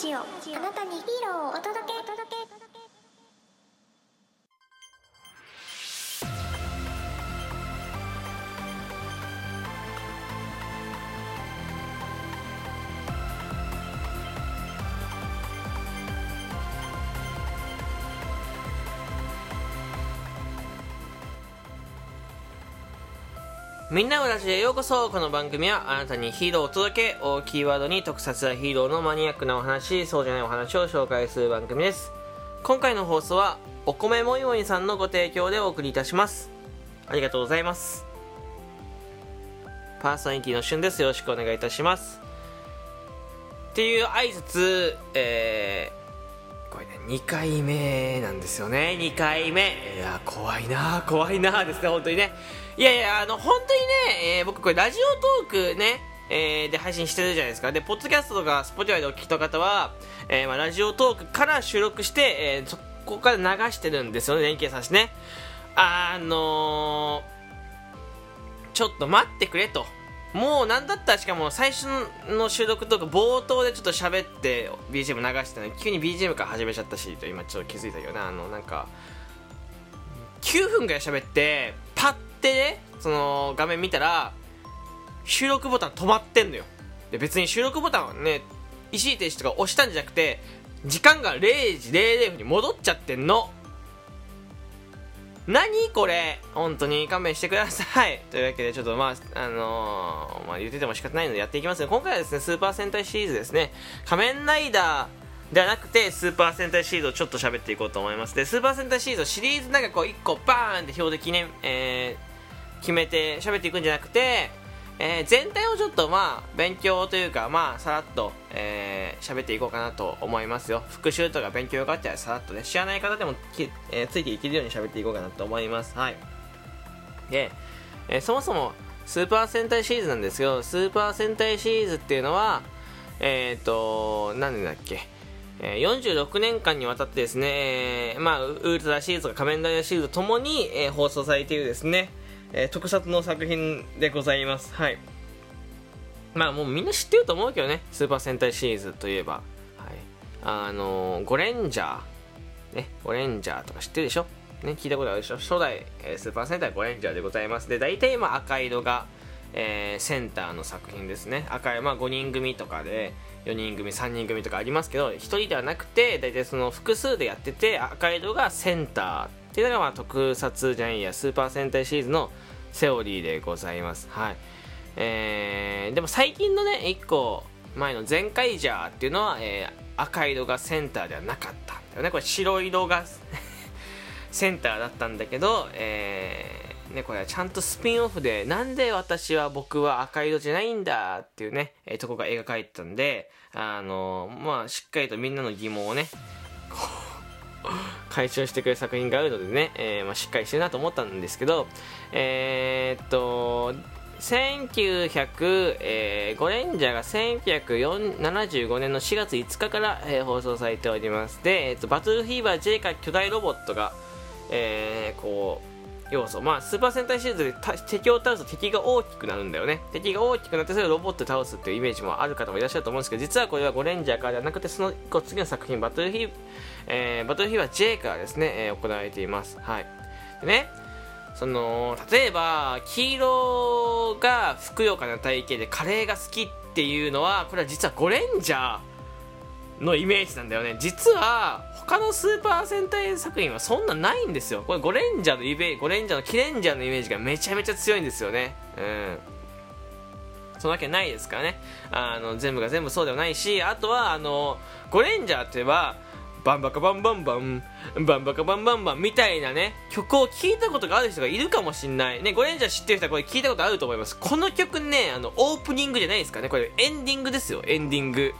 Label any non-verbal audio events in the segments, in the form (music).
ジオ。あなたにヒーローをお届けお届け。みんなのラジへようこそ。この番組はあなたにヒーローを届けをキーワードに特撮やヒーローのマニアックなお話そうじゃないお話を紹介する番組です。今回の放送はお米もいもいさんのご提供でお送りいたします。ありがとうございます。パーソナリティのしゅんです。よろしくお願いいたします。っていう挨拶えー、2回目なんですよね。2回目。いや怖いな怖いなですね本当にね。いやいやあの本当にね、えー僕これラジオトークねえーで配信してるじゃないですか。でポッドキャストとか Spotify でお聞きの方は、えーまあ、ラジオトークから収録して、えーそこから流してるんですよね連携させてね。あのちょっと待ってくれと。もうなんだったらしかも最初の収録とか冒頭でちょっと喋って BGM 流してたのに急に BGM から始めちゃったし今ちょっと気づいたけどなあのなんか9分ぐらい喋ってパッてねその画面見たら収録ボタン止まってんのよ。で別に収録ボタンはね一時停止とか押したんじゃなくて時間が0時00分に戻っちゃってんの。何これ？本当に勘弁してください。(laughs) というわけでちょっとまああのーまあ言ってても仕方ないのでやっていきますね。今回はですねスーパー戦隊シリーズですね。仮面ライダーではなくてスーパー戦隊シリーズをちょっと喋っていこうと思います。でスーパー戦隊シリーズをシリーズなんかこう1個バーンって表で記念、えー決めて喋っていくんじゃなくて、えー全体をちょっとまあ勉強というかまあさらっとえー喋っていこうかなと思いますよ。復習とか勉強があったらさらっとね知らない方でもき、えーついていけるように喋っていこうかなと思います。はい。で、えーそもそもスーパー戦隊シリーズなんですけどスーパー戦隊シリーズっていうのはえっ、と何年だっけ。46年間にわたってですね、まあ、ウルトラシリーズとか仮面ライダーシリーズともに、え放送されているですね、えー特撮の作品でございます。はい。まあもうみんな知ってると思うけどね。スーパー戦隊シリーズといえば。はい。あのーゴレンジャーね。ゴレンジャーとか知ってるでしょ？ね聞いたことあるでしょ？初代、えースーパー戦隊ゴレンジャーでございます。で大体今赤色がえーセンターの作品ですね。赤い、まあ、5人組とかで4人組3人組とかありますけど1人ではなくて大体その複数でやってて赤色がセンターっていうのが特撮じゃないやスーパー戦隊シリーズのセオリーでございます。はい。えーでも最近のね1個前の全カイジャーっていうのは、えー赤色がセンターではなかったんだよねこれ白色がセンターだったんだけど、えーね、これはちゃんとスピンオフでなんで私は僕は赤色じゃないんだっていうね、えーとこが描かれてたんであのまあしっかりとみんなの疑問をね (laughs) 解消してくれる作品があるのでね、えーまあ、しっかりしてるなと思ったんですけどえーっと1900、えー、ゴレンジャーが1975年の4月5日から、えー放送されております。で、えーっとバトルフィーバー J か巨大ロボットが、えーこう要素まあスーパー戦隊シリーズで敵を倒すと敵が大きくなるんだよね。敵が大きくなってそれをロボットで倒すっていうイメージもある方もいらっしゃると思うんですけど実はこれはゴレンジャーからではなくてその1個次の作品バトルフィー、えーバトルフィーバー J からですね、えー行われています。はい。でねその例えば黄色がふくよかな体型でカレーが好きっていうのはこれは実はゴレンジャーのイメージなんだよね。実は他のスーパー戦隊作品はそんなないんですよ。これゴレンジャーのイメージゴレンジャーのキレンジャーのイメージがめちゃめちゃ強いんですよね。うん。そのわけないですからね。あの全部が全部そうではないしあとはあのゴレンジャーって言えばバンバカバンバンバンバンバカバンバンバンみたいなね曲を聴いたことがある人がいるかもしんない。ねゴレンジャー知ってる人はこれ聞いたことあると思います。この曲ねあのオープニングじゃないですかね。これエンディングですよ。エンディング。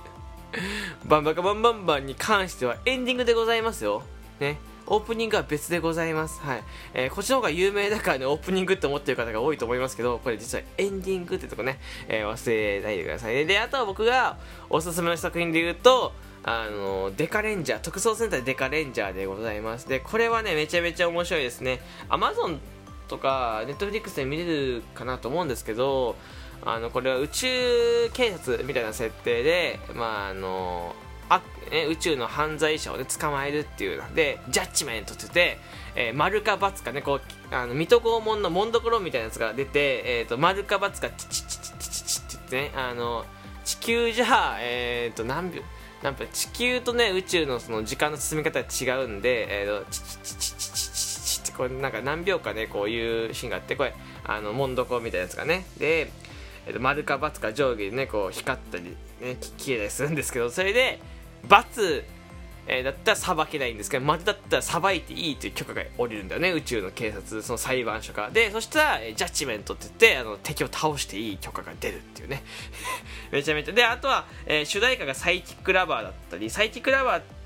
バンバカバンバンバンに関してはエンディングでございますよ。ね。オープニングは別でございます。はい、えーこっちの方が有名だからねオープニングって思ってる方が多いと思いますけどこれ実はエンディングってとこね、えー忘れないでくださいね。であとは僕がおすすめの作品で言うとあのデカレンジャー特捜戦隊デカレンジャーでございます。でこれはねめちゃめちゃ面白いですね。Amazon とかネットフリックスで見れるかなと思うんですけどあのこれは宇宙警察みたいな設定で、まああのあね、宇宙の犯罪者を、ね、捕まえるっていうのでジャッジメントって言って、えー、丸か×かねこうあの水戸黄門の門所みたいなやつが出て、えーと、丸か×かチチチチチチチって言ってねあの地球じゃ、えーと、何秒なんか地球とね宇宙のその時間の進み方が違うんで、えーと、チチチチチチチチってこれなんか何秒かねこういうシーンがあってこれあの門所みたいなやつがねで、えー、と丸か×か上下でねこう光ったりね消えたりするんですけどそれで罰、えー、だったら裁けないんですけど丸だったら裁いていいという許可が下りるんだよね宇宙の警察その裁判所から。でそしたら、えジャッジメントって言ってあの敵を倒していい許可が出るっていうね。(laughs) めちゃめちゃ。であとは、えー、主題歌がサイキックラバーだったりサイキックラバーって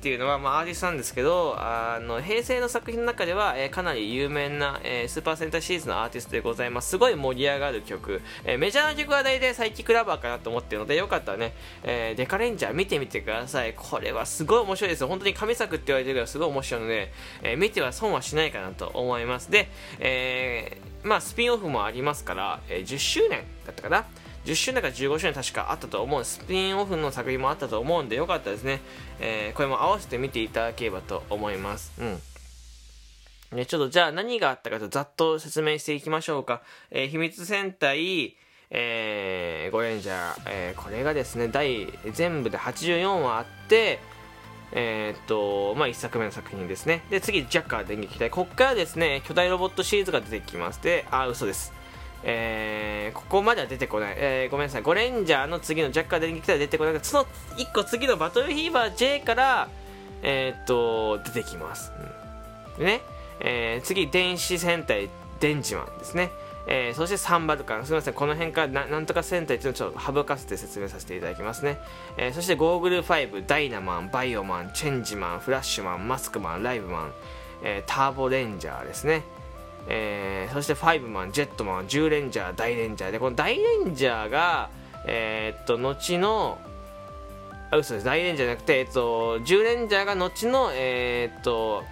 っていうのは、まあ、アーティストなんですけどあの平成の作品の中では、えー、かなり有名な、えー、スーパーセンターシリーズのアーティストでございます。すごい盛り上がる曲、えー、メジャーな曲は大体サイキックラバーかなと思ってるのでよかったらね、え、デカレンジャー見てみてください。これはすごい面白いです本当に神作って言われてるぐらすごい面白いので、え、見ては損はしないかなと思います。で、え、まあスピンオフもありますから、え、10周年だったかな。10周年か15周年確かあったと思うスピンオフの作品もあったと思うんでよかったですね、えー、これも合わせて見ていただければと思いますうんね、ちょっとじゃあ何があったかとざっと説明していきましょうか。えー、秘密戦隊、えー、ゴレンジャー、えー、これがですね、第、全部で84話あって、えー、っと、まあ、1作目の作品ですね。で、次、ジャッカー電撃隊。こっからですね、巨大ロボットシリーズが出てきます。で、あ、嘘です。えー、ここまでは出てこない、えー、ごめんなさい、ゴレンジャーの次のジャッカー電撃隊は出てこないその1個次のバトルヒーバー J から、えー、っと、出てきます。うん、ね、えー、次、電子戦隊デンジマンですね。えー、そしてサンバルカン。すみません。この辺からななんとか戦隊っていうのをちょっと省かせて説明させていただきますね。えー、そしてゴーグル5、ダイナマン、バイオマン、チェンジマン、フラッシュマン、マスクマン、ライブマン、えー、ターボレンジャーですね。えー、そしてファイブマン、ジェットマン、10レンジャー、大レンジャーで、この大レンジャーが、えー、っと、後の、あ、嘘です、大レンジャーじゃなくて、えっと、10レンジャーが後の、えー、っと、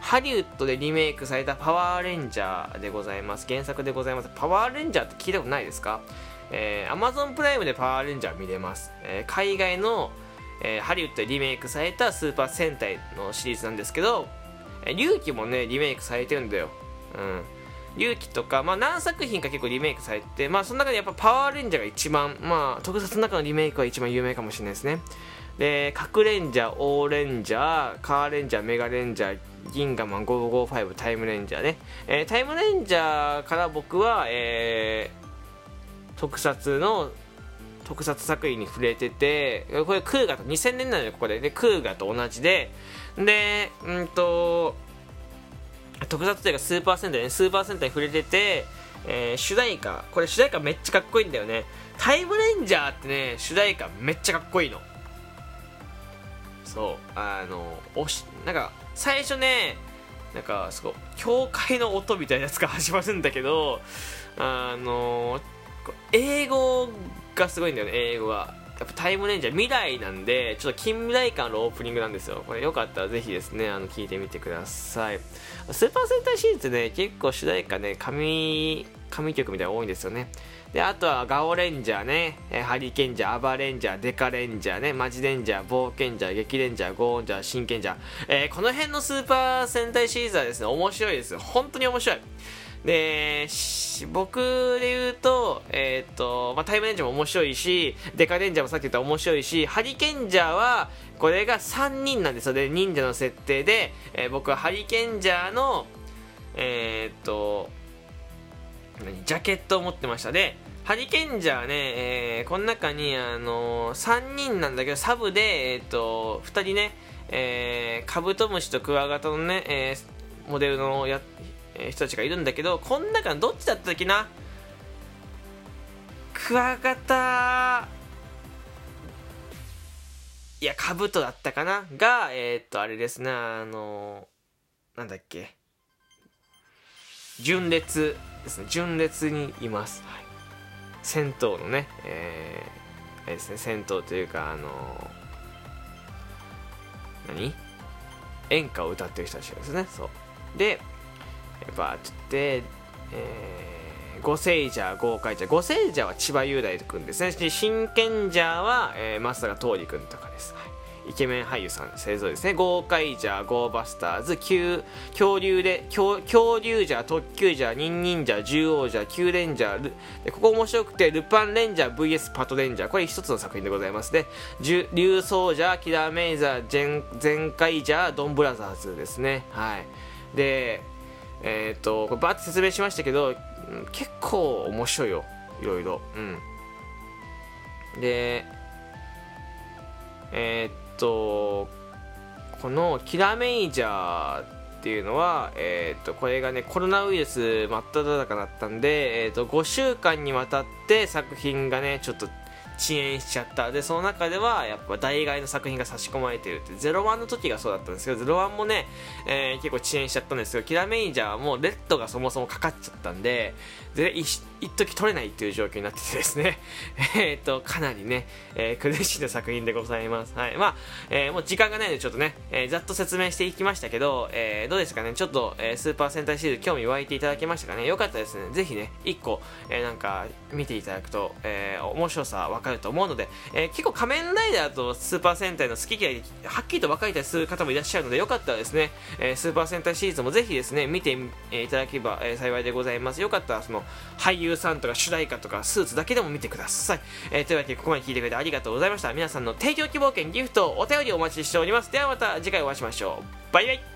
ハリウッドでリメイクされたパワーレンジャーでございます。原作でございます。パワーレンジャーって聞いたことないですか？えー、Amazon プライムでパワーレンジャー見れます。えー、海外の、えー、ハリウッドでリメイクされたスーパー戦隊のシリーズなんですけど、えー、龍騎もね、リメイクされてるんだよ。うん。龍騎とか、まあ何作品か結構リメイクされて、まあその中でやっぱパワーレンジャーが一番、まあ特撮の中のリメイクは一番有名かもしれないですね。で、核レンジャー、オーレンジャー、カーレンジャー、メガレンジャー、銀河マン555タイムレンジャーね。えー、タイムレンジャーから僕は、えー、特撮の特撮作品に触れてて、これクーガと2000年なのよ、ここで。で、クーガと同じで、で、うんと、特撮というかスーパー戦隊ねスーパー戦隊触れてて、えー、主題歌これ主題歌めっちゃかっこいいんだよね。タイムレンジャーってね主題歌めっちゃかっこいいの。そうあのおしなんか最初ねなんかすごい教会の音みたいなやつが始まるんだけどあの英語がすごいんだよね英語が。やっぱタイムレンジャー未来なんでちょっと近未来感のオープニングなんですよこれよかったらぜひですねあの聞いてみてくださいスーパー戦隊シリーズね結構主題歌ね神神曲みたいなの多いんですよねであとはガオレンジャーね、ハリケンジャー、アバレンジャー、デカレンジャーね、マジレンジャー、冒険ジャー、激レンジャー、ゴーンジャー、真剣ジャー、えー、この辺のスーパー戦隊シリーズはですね、面白いですよ。本当に面白い。で、僕で言うと、えっ、と、まあ、タイムレンジャーも面白いし、デカレンジャーもさっき言った面白いし、ハリケンジャーは、これが3人なんですよ。で、忍者の設定で、えー、僕はハリケンジャーの、えっ、と、ジャケットを持ってましたで、ハリケンジャーね、えー、この中に、あのー、3人なんだけど、サブで、えっ、と、2人ね、えー、カブトムシとクワガタのね、えー、モデルのやえー、人たちがいるんだけどこの中のどっちだったっけな？クワガタ。いやカブトだったかな？がえー、っとあれですねあのー、なんだっけ？純烈ですね。純烈にいます、はい、戦闘のねえー、あれですね。戦闘というかあの、何？演歌を歌ってる人たちですね。そう。でバーって言って、えー、ゴセイジャー豪快ジャーゴセイジャーは千葉雄大君ですね。真剣ジャーは、えー、松坂桃李君とかです、はい。イケメン俳優さん勢ぞろいですね。豪快ジャーゴーバスターズ恐恐竜で恐恐竜ジャー特急ジャーニンニンジャー獣王ジャーキューレンジャーでここ面白くてルパンレンジャー VS パトレンジャー。これ一つの作品でございますね。竜奏ジャーキラーメイザー全開ジャードンブラザーズですね。はい。でえっ、とこれバーって説明しましたけど結構面白いよいろいろ。うん。でえーっとこのキラメイジャーっていうのは、えー、っとこれがねコロナウイルス真っ只中だったんで、えー、っと5週間にわたって作品がねちょっと遅延しちゃった。でその中ではやっぱ大概の作品が差し込まれてるって01の時がそうだったんですけど01もね、えー結構遅延しちゃったんですけどキラメインジャーはもうレッドがそもそもかかっちゃったんでで一時取れないっていう状況になっててですね。(laughs) えっとかなりね、えー苦しいな作品でございます。はい。まあ、えーもう時間がないのでちょっとね、えーざっと説明していきましたけど、えーどうですかね。ちょっと、えースーパー戦隊シリーズ興味湧いていただけましたかね。よかったですね。ぜひね1個、えーなんか見ていただくと、えー面白さわかると思うので、えー結構仮面ライダーとスーパー戦隊の好き嫌いはっきりと分かれたりする方もいらっしゃるのでよかったらですね、えースーパー戦隊シリーズもぜひですね見て、えーいただければ、えー幸いでございます。よかったらその俳優さんとか主題歌とかスーツだけでも見てください、えーというわけでここまで聞いてくれてありがとうございました。皆さんの提供希望券ギフトお便りお待ちしております。ではまた次回お会いしましょう。バイバイ。